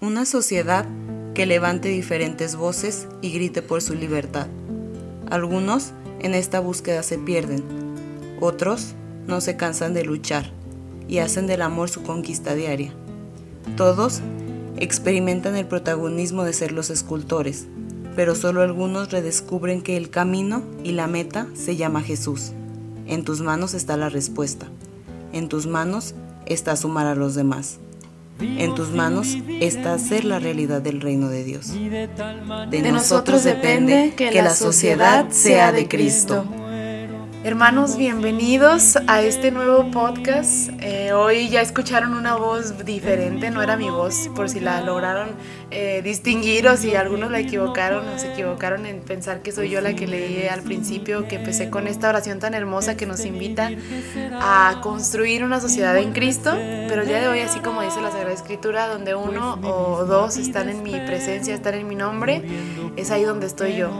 Una sociedad que levante diferentes voces y grite por su libertad. Algunos en esta búsqueda se pierden, otros no se cansan de luchar y hacen del amor su conquista diaria. Todos experimentan el protagonismo de ser los escultores, pero solo algunos redescubren que el camino y la meta se llama Jesús. En tus manos está la respuesta. En tus manos está sumar a los demás. En tus manos está hacer la realidad del reino de Dios. De, nosotros depende que, la sociedad sea de Cristo. Hermanos, bienvenidos a este nuevo podcast. Eh, hoy ya escucharon una voz diferente, no era mi voz, por si la lograron eh, distinguir o si algunos la equivocaron o se equivocaron en pensar que soy yo la que leí al principio, que empecé con esta oración tan hermosa que nos invita a construir una sociedad en Cristo. Pero el día de hoy, así como dice la Sagrada Escritura, donde uno o dos están en mi presencia, están en mi nombre, es ahí donde estoy yo.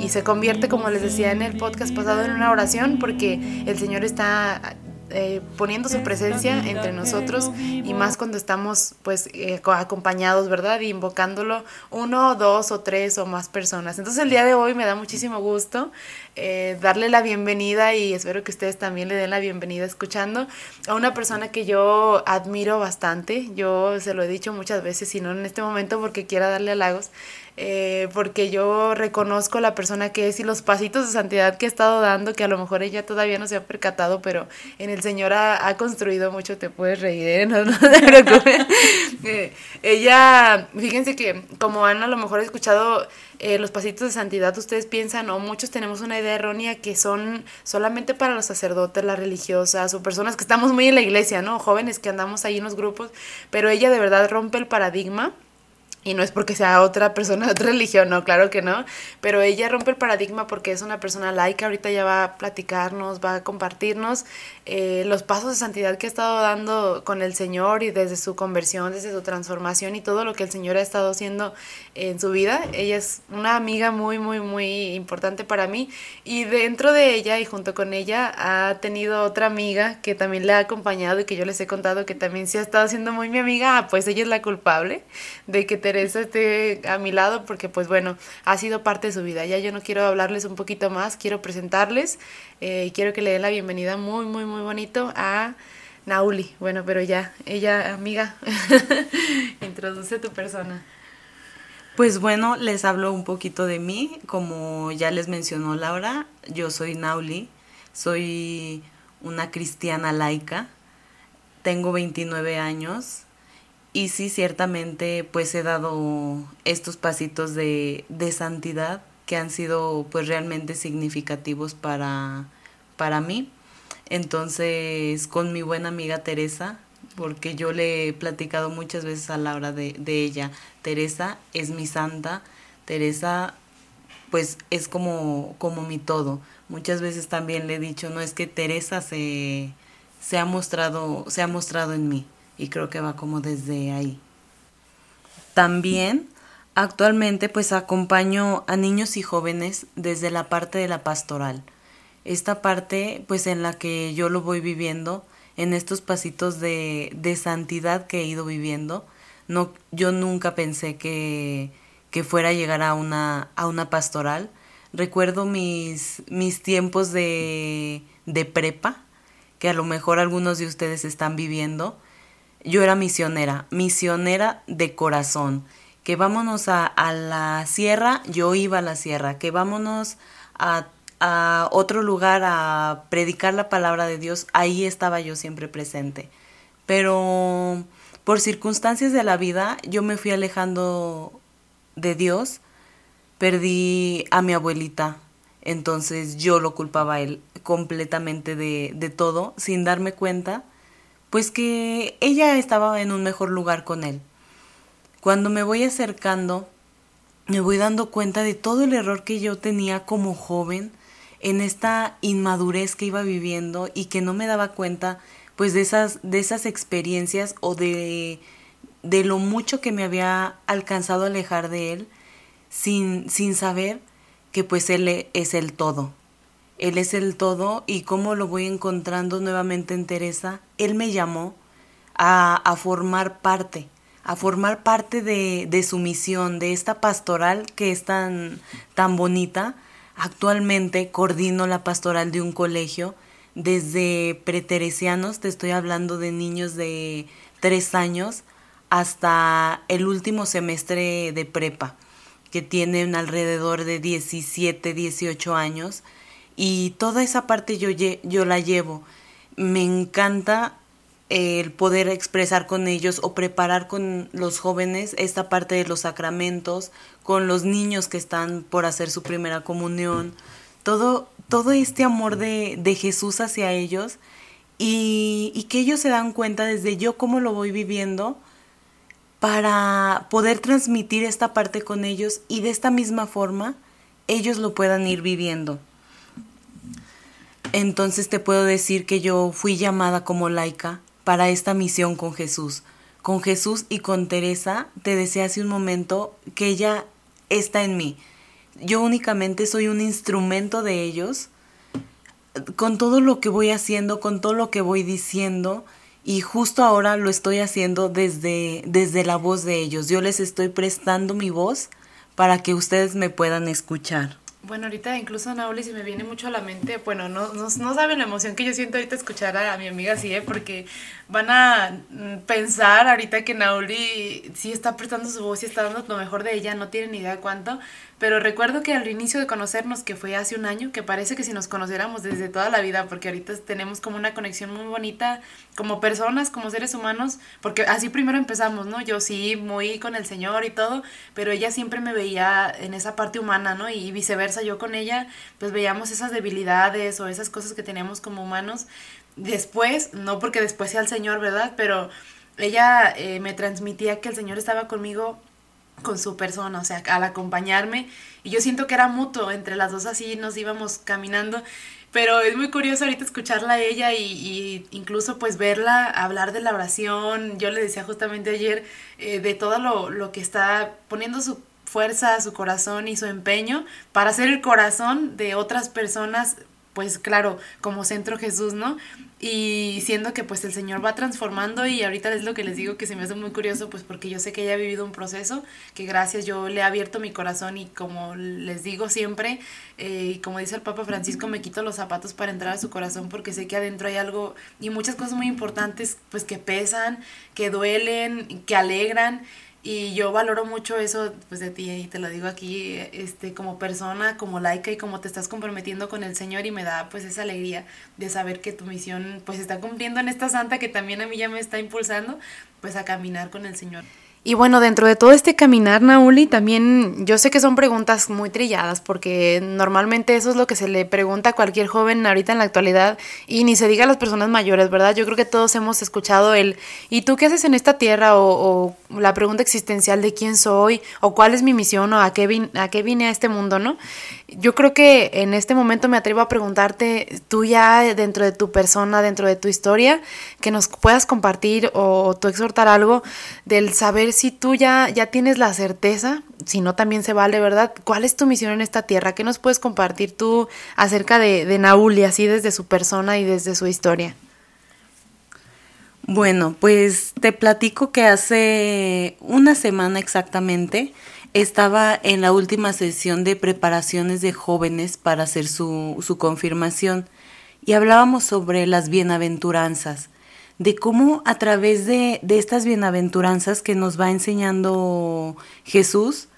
Y se convierte, como les decía en el podcast pasado, en una oración porque el Señor está eh, poniendo su presencia entre nosotros y más cuando estamos pues eh, acompañados, ¿verdad? Y invocándolo uno, dos o tres o más personas. Entonces el día de hoy me da muchísimo gusto eh, darle la bienvenida y espero que ustedes también le den la bienvenida escuchando a una persona que yo admiro bastante. Yo se lo he dicho muchas veces y no en este momento porque quiera darle halagos. Eh, porque yo reconozco la persona que es y los pasitos de santidad que he estado dando, que a lo mejor ella todavía no se ha percatado, pero en el Señor ha, construido mucho, te puedes reír, ¿eh? no, te preocupes. Ella, fíjense que como han a lo mejor escuchado los pasitos de santidad, ustedes piensan, o muchos tenemos una idea errónea que son solamente para los sacerdotes, las religiosas, o personas que estamos muy en la iglesia, ¿no? Jóvenes que andamos ahí en los grupos, pero ella de verdad rompe el paradigma y no es porque sea otra persona de otra religión, no, claro que no. Pero ella rompe el paradigma porque es una persona laica. Ahorita ya va a platicarnos, va a compartirnos eh, los pasos de santidad que ha estado dando con el Señor y desde su conversión, desde su transformación y todo lo que el Señor ha estado haciendo en su vida. Ella es una amiga muy, muy, muy importante para mí. Y dentro de ella y junto con ella ha tenido otra amiga que también le ha acompañado y que yo les he contado que también se ha estado haciendo muy mi amiga. Ah, pues ella es la culpable de que te Teresa esté a mi lado porque pues bueno, ha sido parte de su vida. Ya yo no quiero hablarles un poquito más, quiero presentarles eh, y quiero que le den la bienvenida muy, muy, muy bonito a Nauli. Bueno, pero ya, ella, amiga, introduce tu persona. Pues bueno, les hablo un poquito de mí. Como ya les mencionó Laura, yo soy Nauli, soy una cristiana laica, tengo 29 años, y sí, ciertamente, pues he dado estos pasitos de, de santidad que han sido pues realmente significativos para, para mí. Entonces, con mi buena amiga Teresa, porque yo le he platicado muchas veces a Laura de, de ella, Teresa es mi santa, Teresa pues es como, como mi todo. Muchas veces también le he dicho, no es que Teresa se, se ha mostrado, se ha mostrado en mí y creo que va como desde ahí. También actualmente pues acompaño a niños y jóvenes desde la parte de la pastoral. Esta parte pues en la que yo lo voy viviendo en estos pasitos de, de santidad que he ido viviendo. No, yo nunca pensé que, que fuera a llegar a una, a una pastoral. Recuerdo mis, mis tiempos de, de prepa, que a lo mejor algunos de ustedes están viviendo yo era misionera, misionera de corazón. Que vámonos a, la sierra, yo iba a la sierra. Que vámonos a, a otro lugar a predicar la palabra de Dios, ahí estaba yo siempre presente. Pero por circunstancias de la vida yo me fui alejando de Dios, perdí a mi abuelita, entonces yo lo culpaba a él completamente de, de todo, sin darme cuenta pues que ella estaba en un mejor lugar con él. Cuando me voy acercando, me voy dando cuenta de todo el error que yo tenía como joven en esta inmadurez que iba viviendo y que no me daba cuenta pues de esas, de esas experiencias o de, de lo mucho que me había alcanzado a alejar de él sin, sin saber que pues él es el todo. Él es el todo y cómo lo voy encontrando nuevamente en Teresa. Él me llamó a, a formar parte, a formar parte de, de, su misión, de esta pastoral que es tan, tan bonita. Actualmente coordino la pastoral de un colegio desde preteresianos, te estoy hablando de niños de tres años, hasta el último semestre de prepa, que tienen alrededor de 17, 18 años. Y toda esa parte yo, yo la llevo. Me encanta el poder expresar con ellos o preparar con los jóvenes esta parte de los sacramentos, con los niños que están por hacer su primera comunión, todo, todo este amor de, de Jesús hacia ellos y, y, que ellos se dan cuenta desde yo cómo lo voy viviendo para poder transmitir esta parte con ellos y de esta misma forma ellos lo puedan ir viviendo. Entonces te puedo decir que yo fui llamada como laica para esta misión con Jesús. Con Jesús y con Teresa te decía hace un momento que ella está en mí yo únicamente soy un instrumento de ellos, con todo lo que voy haciendo, con todo lo que voy diciendo, y justo ahora lo estoy haciendo desde, desde la voz de ellos. Yo les estoy prestando mi voz para que ustedes me puedan escuchar. Bueno, ahorita incluso Nauli se me viene mucho a la mente, bueno, no, no, no saben la emoción que yo siento ahorita escuchar a, mi amiga así, ¿eh? porque van a mm, pensar ahorita que Nauli sí está prestando su voz y está dando lo mejor de ella, no tienen ni idea cuánto, pero recuerdo que al inicio de conocernos, que fue hace un año, que parece que si nos conociéramos desde toda la vida, porque ahorita tenemos como una conexión muy bonita como personas, como seres humanos, porque así primero empezamos, ¿no? Yo sí, muy con el Señor y todo, pero ella siempre me veía en esa parte humana, ¿no? Y viceversa, yo con ella, pues veíamos esas debilidades o esas cosas que teníamos como humanos. Después, no porque después sea el Señor, ¿verdad? Pero ella eh, me transmitía que el Señor estaba conmigo con su persona, o sea, al acompañarme. Y yo siento que era mutuo, entre las dos así nos íbamos caminando. Pero es muy curioso ahorita escucharla a ella y, incluso pues verla hablar de la oración. Yo le decía justamente ayer eh, de todo lo, lo que está poniendo su fuerza, su corazón y su empeño para ser el corazón de otras personas pues claro, como centro Jesús, ¿no? Y siendo que pues el Señor va transformando y ahorita es lo que les digo que se me hace muy curioso, pues porque yo sé que ella ha vivido un proceso, que gracias yo le he abierto mi corazón y como les digo siempre, eh, como dice el Papa Francisco, me quito los zapatos para entrar a su corazón porque sé que adentro hay algo y muchas cosas muy importantes pues que pesan, que duelen, que alegran y yo valoro mucho eso pues de ti y te lo digo aquí este como persona, como laica y como te estás comprometiendo con el Señor y me da pues esa alegría de saber que tu misión pues está cumpliendo en esta santa que también a mí ya me está impulsando pues a caminar con el Señor. Y bueno, dentro de todo este caminar, Nauli, también yo sé que son preguntas muy trilladas, porque normalmente eso es lo que se le pregunta a cualquier joven ahorita en la actualidad, y ni se diga a las personas mayores, ¿verdad? Yo creo que todos hemos escuchado el, ¿y tú qué haces en esta tierra? O, o la pregunta existencial de quién soy, o cuál es mi misión, o a qué, a qué vine a este mundo, ¿no? Yo creo que en este momento me atrevo a preguntarte, tú ya dentro de tu persona, dentro de tu historia, que nos puedas compartir o tú exhortar algo del saber si tú ya, ya tienes la certeza, si no también se vale, ¿verdad? ¿Cuál es tu misión en esta tierra? ¿Qué nos puedes compartir tú acerca de, de así desde su persona y desde su historia? Bueno, pues te platico que hace una semana exactamente estaba en la última sesión de preparaciones de jóvenes para hacer su, su confirmación y hablábamos sobre las bienaventuranzas, de cómo a través de, de estas bienaventuranzas que nos va enseñando Jesús,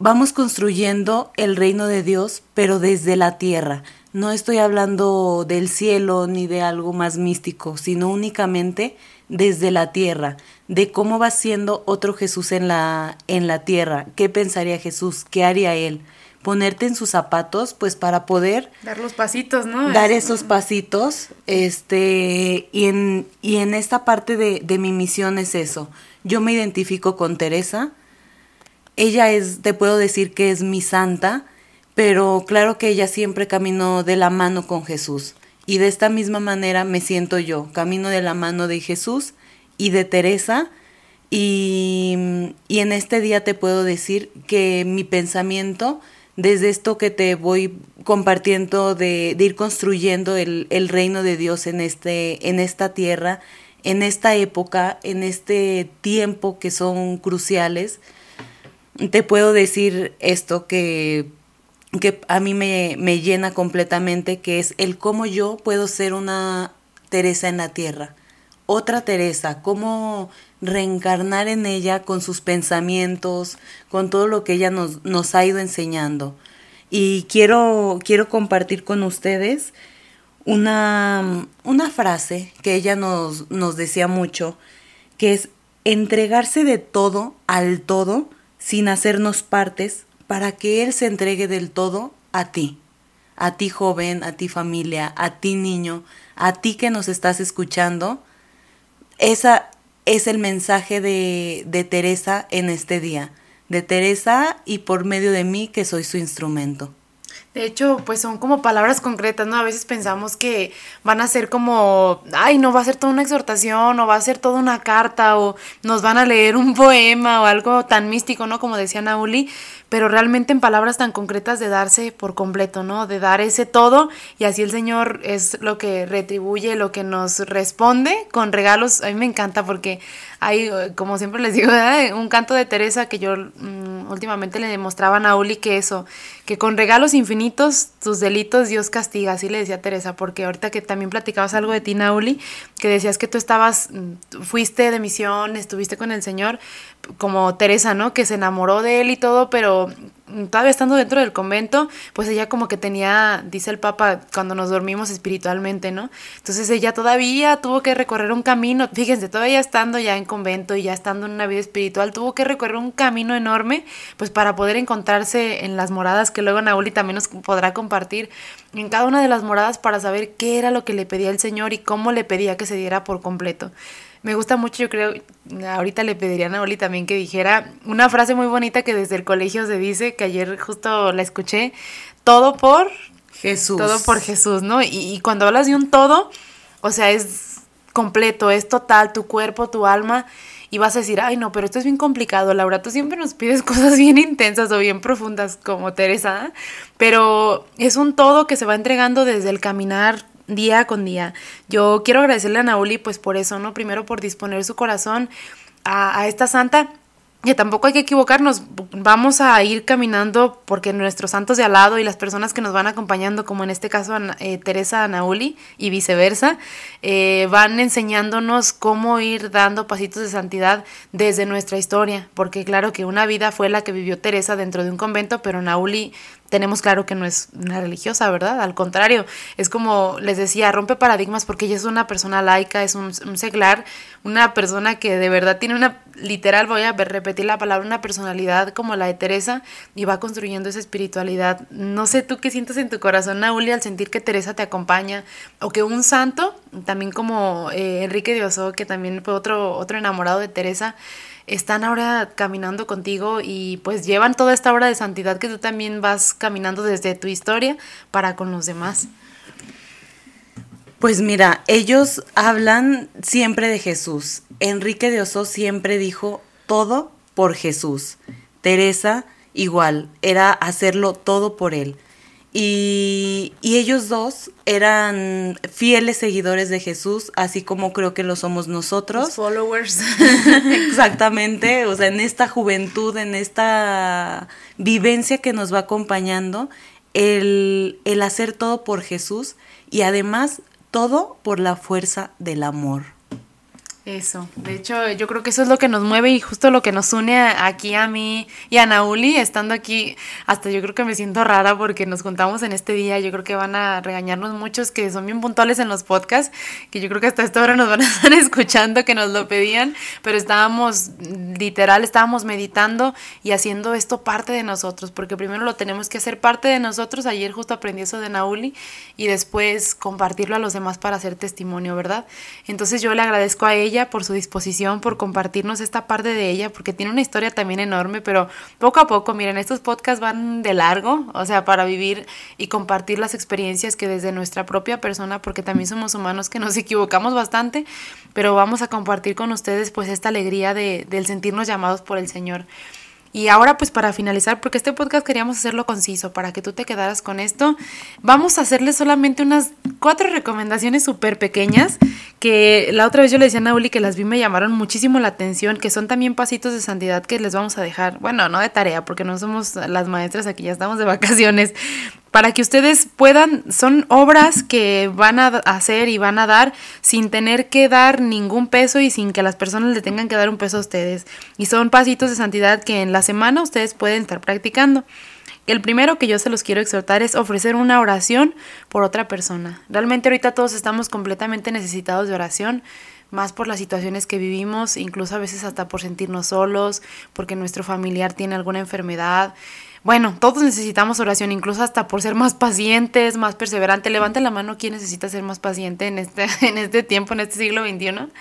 vamos construyendo el reino de Dios, pero desde la tierra. No estoy hablando del cielo ni de algo más místico, sino únicamente desde la tierra, de cómo va siendo otro Jesús en la, en la tierra, qué pensaría Jesús, qué haría él, ponerte en sus zapatos, pues para poder dar los pasitos, ¿no? Dar esos pasitos, este, y en, y en esta parte de, de mi misión es eso. Yo me identifico con Teresa, ella es, te puedo decir que es mi santa, pero claro que ella siempre caminó de la mano con Jesús Y de esta misma manera me siento yo, camino de la mano de Jesús y de Teresa. Y, en este día te puedo decir que mi pensamiento, desde esto que te voy compartiendo de, ir construyendo el, reino de Dios en, este, en esta tierra, en esta época, en este tiempo que son cruciales, te puedo decir esto que que a mí me, me llena completamente, que es el cómo yo puedo ser una Teresa en la tierra, otra Teresa, cómo reencarnar en ella con sus pensamientos, con todo lo que ella nos, nos ha ido enseñando. Y quiero, quiero compartir con ustedes una, una frase que ella nos, nos decía mucho, que es entregarse de todo al todo sin hacernos partes para que Él se entregue del todo a ti, a ti joven, a ti familia, a ti niño, a ti que nos estás escuchando. Esa es el mensaje de, de Teresa en este día, de Teresa y por medio de mí que soy su instrumento. De hecho, pues son como palabras concretas, ¿no? A veces pensamos que van a ser como, ay, no va a ser toda una exhortación, o va a ser toda una carta, o nos van a leer un poema, o algo tan místico, ¿no? Como decía Nauli, pero realmente en palabras tan concretas de darse por completo, ¿no? De dar ese todo y así el Señor es lo que retribuye, lo que nos responde con regalos. A mí me encanta porque hay, como siempre les digo, un canto de Teresa que yo mm, últimamente le demostraba a Nauli que eso, que con regalos infinitos tus delitos Dios castiga, así le decía Teresa, porque ahorita que también platicabas algo de ti, Nauli, que decías que tú estabas, mm, fuiste de misión, estuviste con el Señor, como Teresa, ¿no? Que se enamoró de él y todo, pero todavía estando dentro del convento, pues ella como que tenía, dice el Papa, cuando nos dormimos espiritualmente, ¿no? Entonces ella todavía tuvo que recorrer un camino, fíjense, todavía estando ya en convento y ya estando en una vida espiritual, tuvo que recorrer un camino enorme, pues para poder encontrarse en las moradas que luego Nauli también nos podrá compartir, en cada una de las moradas para saber qué era lo que le pedía el Señor y cómo le pedía que se diera por completo. Me gusta mucho, yo creo, ahorita le pediría a Naoli también que dijera una frase muy bonita que desde el colegio se dice, que ayer justo la escuché, todo por Jesús. Todo por Jesús, ¿no? Y, y cuando hablas de un todo, o sea, es completo, es total, tu cuerpo, tu alma, y vas a decir, ay no, pero esto es bien complicado, Laura, tú siempre nos pides cosas bien intensas o bien profundas como Teresa, pero es un todo que se va entregando desde el caminar día con día. Yo quiero agradecerle a Nauli pues por eso, ¿no? Primero por disponer su corazón a, esta santa que tampoco hay que equivocarnos, vamos a ir caminando porque nuestros santos de al lado y las personas que nos van acompañando, como en este caso eh, Teresa Nauli y viceversa, eh, van enseñándonos cómo ir dando pasitos de santidad desde nuestra historia, porque claro que una vida fue la que vivió Teresa dentro de un convento, pero Nauli tenemos claro que no es una religiosa, ¿verdad? Al contrario, es como les decía, rompe paradigmas porque ella es una persona laica, es un, seglar, una persona que de verdad tiene una, literal, voy a repetir la palabra, una personalidad como la de Teresa y va construyendo esa espiritualidad. No sé tú qué sientes en tu corazón, Nauli, al sentir que Teresa te acompaña o que un santo, también como eh, Enrique de Oso, que también fue otro, otro enamorado de Teresa, están ahora caminando contigo y pues llevan toda esta obra de santidad que tú también vas caminando desde tu historia para con los demás. Pues mira, ellos hablan siempre de Jesús. Enrique de Oso siempre dijo todo por Jesús. Teresa igual, era hacerlo todo por él. Y, ellos dos eran fieles seguidores de Jesús, así como creo que lo somos nosotros. followers. Exactamente, o sea, en esta juventud, en esta vivencia que nos va acompañando, el, el hacer todo por Jesús y además todo por la fuerza del amor. Eso, de hecho yo creo que eso es lo que nos mueve y justo lo que nos une aquí a mí y a Nauli, estando aquí, hasta yo creo que me siento rara porque nos juntamos en este día, yo creo que van a regañarnos muchos que son bien puntuales en los podcasts, que yo creo que hasta esta hora nos van a estar escuchando, que nos lo pedían, pero estábamos, literal, estábamos meditando y haciendo esto parte de nosotros, porque primero lo tenemos que hacer parte de nosotros, ayer justo aprendí eso de Nauli y después compartirlo a los demás para hacer testimonio, ¿verdad? Entonces yo le agradezco a ella por su disposición, por compartirnos esta parte de ella, porque tiene una historia también enorme, pero poco a poco, miren, estos podcasts van de largo, o sea, para vivir y compartir las experiencias que desde nuestra propia persona, porque también somos humanos que nos equivocamos bastante, pero vamos a compartir con ustedes pues esta alegría de, del sentirnos llamados por el Señor. Y ahora pues para finalizar, porque este podcast queríamos hacerlo conciso, para que tú te quedaras con esto, vamos a hacerle solamente unas cuatro recomendaciones súper pequeñas, que la otra vez yo le decía a Nauli que las vi me llamaron muchísimo la atención, que son también pasitos de santidad que les vamos a dejar, bueno, no de tarea, porque no somos las maestras aquí, ya estamos de vacaciones, para que ustedes puedan, son obras que van a hacer y van a dar sin tener que dar ningún peso y sin que las personas le tengan que dar un peso a ustedes. Y son pasitos de santidad que en la semana ustedes pueden estar practicando. El primero que yo se los quiero exhortar es ofrecer una oración por otra persona. Realmente ahorita todos estamos completamente necesitados de oración, más por las situaciones que vivimos, incluso a veces hasta por sentirnos solos, porque nuestro familiar tiene alguna enfermedad. Bueno, todos necesitamos oración, incluso hasta por ser más pacientes, más perseverantes. Levante la mano quién necesita ser más paciente en este, en este tiempo, en este siglo XXI.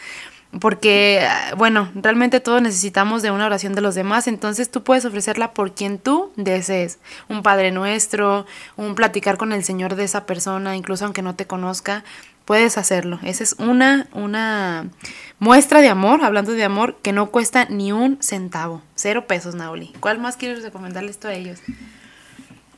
Porque, bueno, realmente todos necesitamos de una oración de los demás, entonces tú puedes ofrecerla por quien tú desees. Un Padre Nuestro, un platicar con el Señor de esa persona, incluso aunque no te conozca puedes hacerlo. Esa es una, una muestra de amor, hablando de amor, que no cuesta ni un centavo. Cero pesos, Nauli. ¿Cuál más quieres recomendarle esto a ellos?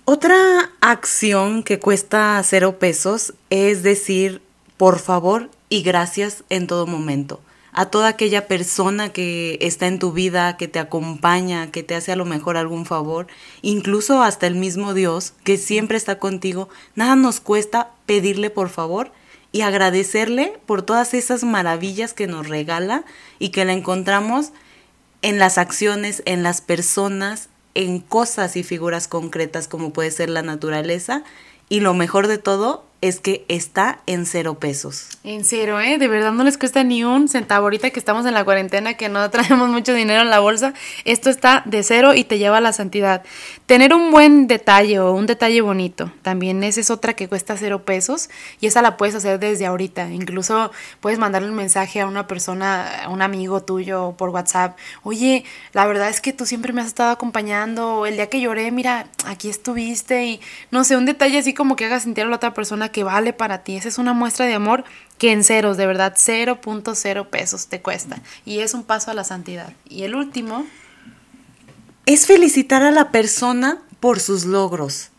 Otra acción que cuesta cero pesos es decir por favor y gracias en todo momento. A toda aquella persona que está en tu vida, que te acompaña, que te hace a lo mejor algún favor, incluso hasta el mismo Dios que siempre está contigo, nada nos cuesta pedirle por favor y agradecerle por todas esas maravillas que nos regala y que la encontramos en las acciones, en las personas, en cosas y figuras concretas como puede ser la naturaleza. Y lo mejor de todo es que está en cero pesos. En cero, ¿eh? De verdad no les cuesta ni un centavo. Ahorita que estamos en la cuarentena, que no traemos mucho dinero en la bolsa, esto está de cero y te lleva a la santidad. Tener un buen detalle o un detalle bonito, también esa es otra que cuesta cero pesos y esa la puedes hacer desde ahorita. Incluso puedes mandarle un mensaje a una persona, a un amigo tuyo por WhatsApp. Oye, la verdad es que tú siempre me has estado acompañando. El día que lloré, mira, aquí estuviste y no sé, un detalle así como que haga sentir a la otra persona que vale para ti. Esa es una muestra de amor que en ceros, de verdad, 0.0 pesos te cuesta. Y es un paso a la santidad. Y el último... Es felicitar a la persona por sus logros.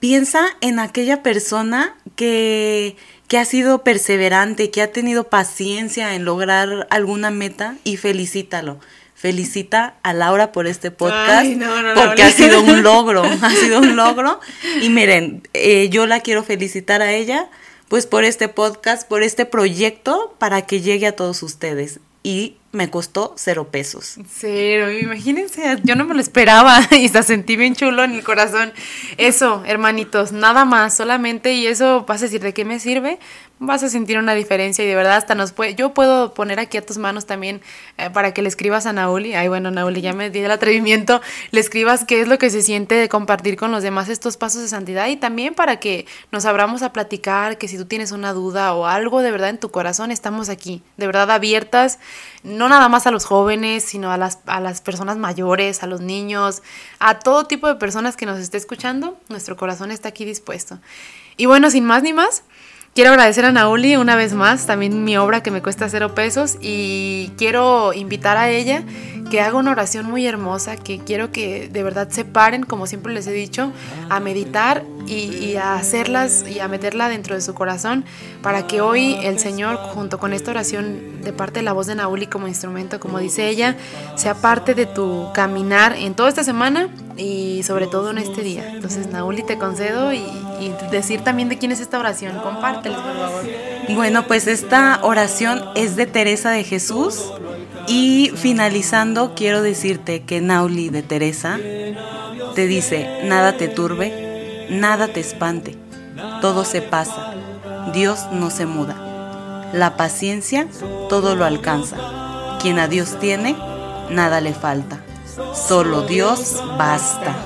Piensa en aquella persona que, que ha sido perseverante, que ha tenido paciencia en lograr alguna meta y felicítalo felicita a Laura por este podcast porque ha sido un logro, ha sido un logro. Y miren, eh, yo la quiero felicitar a ella pues por este podcast, por este proyecto para que llegue a todos ustedes. Y me costó cero pesos. Cero, imagínense, yo no me lo esperaba y se sentí bien chulo en el corazón. Eso, hermanitos, nada más, solamente, y eso vas a decir, ¿de qué me sirve? Vas a sentir una diferencia y de verdad hasta nos puede, yo puedo poner aquí a tus manos también eh, para que le escribas a Nauli, ay bueno Nauli ya me di el atrevimiento, le escribas qué es lo que se siente de compartir con los demás estos pasos de santidad y también para que nos abramos a platicar, que si tú tienes una duda o algo de verdad en tu corazón, estamos aquí, de verdad abiertas, no nada más a los jóvenes, sino a las, a las personas mayores, a los niños, a todo tipo de personas que nos esté escuchando, nuestro corazón está aquí dispuesto. Y bueno, sin más ni más, Quiero agradecer a Nauli una vez más, también mi obra que me cuesta cero pesos y quiero invitar a ella que haga una oración muy hermosa, que quiero que de verdad se paren, como siempre les he dicho, a meditar y, a hacerlas y a meterla dentro de su corazón para que hoy el Señor, junto con esta oración de parte de la voz de Nauli como instrumento, como dice ella, sea parte de tu caminar en toda esta semana y sobre todo en este día. Entonces, Nauli, te concedo y, decir también de quién es esta oración. Compárteles, por favor. Bueno, pues esta oración es de Teresa de Jesús y finalizando, quiero decirte que Nauli de Teresa te dice, nada te turbe, nada te espante, todo se pasa, Dios no se muda. La paciencia todo lo alcanza. Quien a Dios tiene, nada le falta. Solo Dios basta.